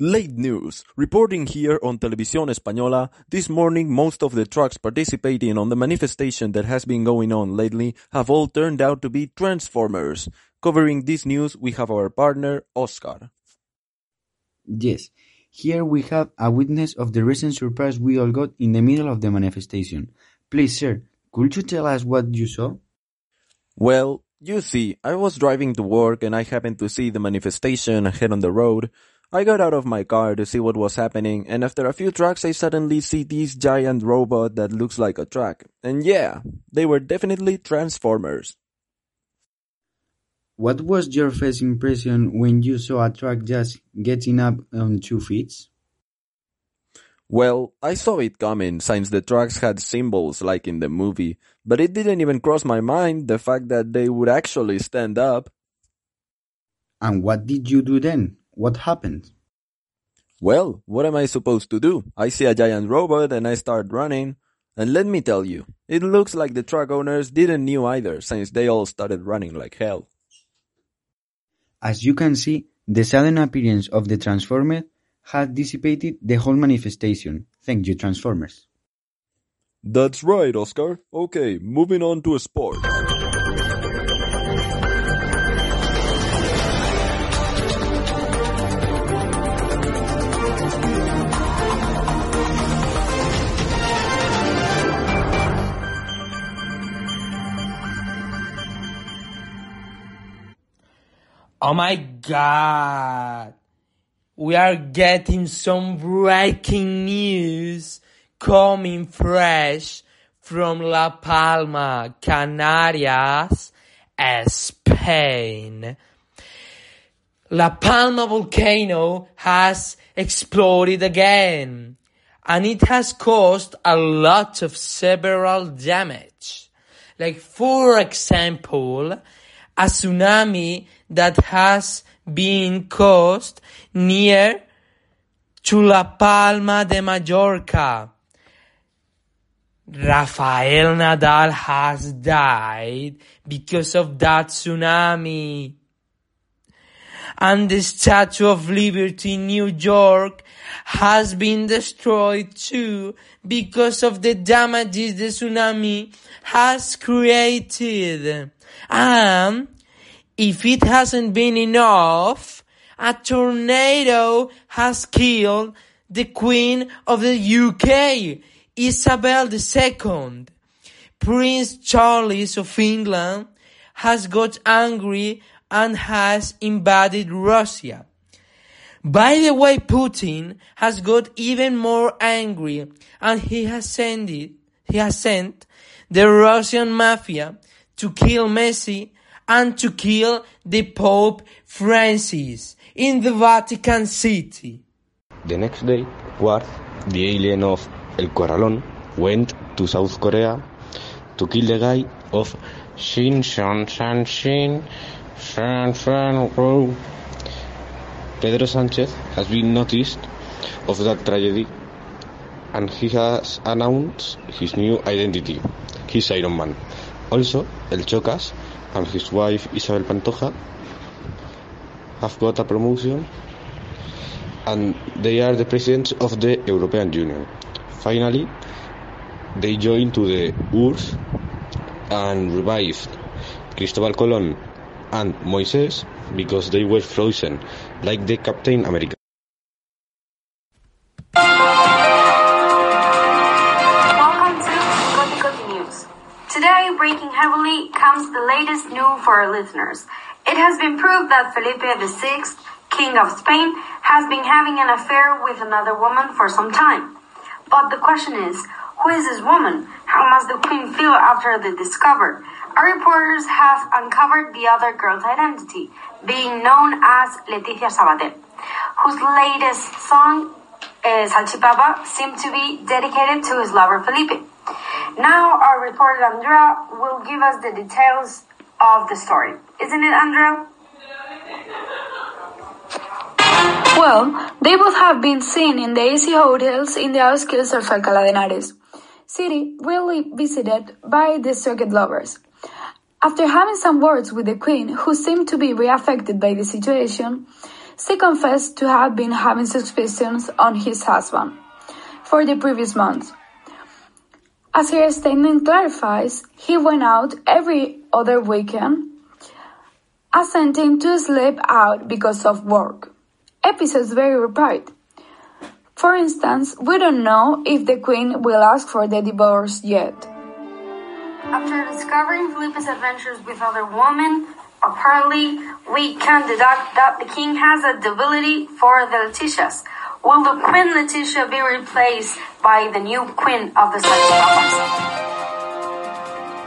Late news. Reporting here on Televisión Española, this morning most of the trucks participating on the manifestation that has been going on lately have all turned out to be transformers. Covering this news, we have our partner, Oscar. Yes, here we have a witness of the recent surprise we all got in the middle of the manifestation. Please, sir, could you tell us what you saw? Well, you see, I was driving to work and I happened to see the manifestation ahead on the road. I got out of my car to see what was happening, and after a few trucks I suddenly see this giant robot that looks like a truck. And yeah, they were definitely transformers. What was your first impression when you saw a truck just getting up on two feet? Well, I saw it coming since the trucks had symbols like in the movie, but it didn't even cross my mind the fact that they would actually stand up. And what did you do then? What happened? Well, what am I supposed to do? I see a giant robot and I start running. And let me tell you, it looks like the truck owners didn't knew either since they all started running like hell. As you can see, the sudden appearance of the Transformer had dissipated the whole manifestation. Thank you, Transformers. That's right, Oscar. Okay, moving on to sport. Oh my god! We are getting some breaking news coming fresh from La Palma, Canarias, Spain. La Palma volcano has exploded again and it has caused a lot of several damage. Like for example, a tsunami that has been caused near to La Palma de Mallorca. Rafael Nadal has died because of that tsunami. And the Statue of Liberty in New York has been destroyed too because of the damages the tsunami has created. And if it hasn't been enough, a tornado has killed the Queen of the UK, Isabel II. Prince Charles of England has got angry and has invaded Russia. By the way, Putin has got even more angry and he has sent it, he has sent the Russian mafia to kill Messi and to kill the Pope Francis in the Vatican City. The next day, Quarth, the alien of El Corralón, went to South Korea to kill the guy of Shin Shan Shan Shin Shan Ro. Pedro Sanchez has been noticed of that tragedy and he has announced his new identity. He's Iron Man. Also, El Chocas and his wife Isabel Pantoja have got a promotion and they are the presidents of the European Union. Finally, they joined to the URSS and revived Cristobal Colon and Moises because they were frozen like the Captain America. Welcome to Coti Coti News. Today, breaking heavily, comes the latest news for our listeners. It has been proved that Felipe VI, King of Spain, has been having an affair with another woman for some time. But the question is, who is this woman? How must the Queen feel after the discovery? Our reporters have uncovered the other girl's identity, being known as Leticia Sabater, whose latest song, uh, Salchipapa, seemed to be dedicated to his lover Felipe. Now our reporter Andrea will give us the details of the story. Isn't it, Andrea? Well, they both have been seen in the AC hotels in the outskirts of Alcalá de Henares city, really visited by the circuit lovers. After having some words with the queen, who seemed to be reaffected by the situation, she confessed to have been having suspicions on his husband for the previous months. As her statement clarifies, he went out every other weekend, assenting to sleep out because of work. Episodes vary repeat. For instance, we don't know if the Queen will ask for the divorce yet. After discovering Felipe's adventures with other women, apparently we can deduct that the king has a debility for the Letitias. Will the Queen Letitia be replaced by the new Queen of the Papas?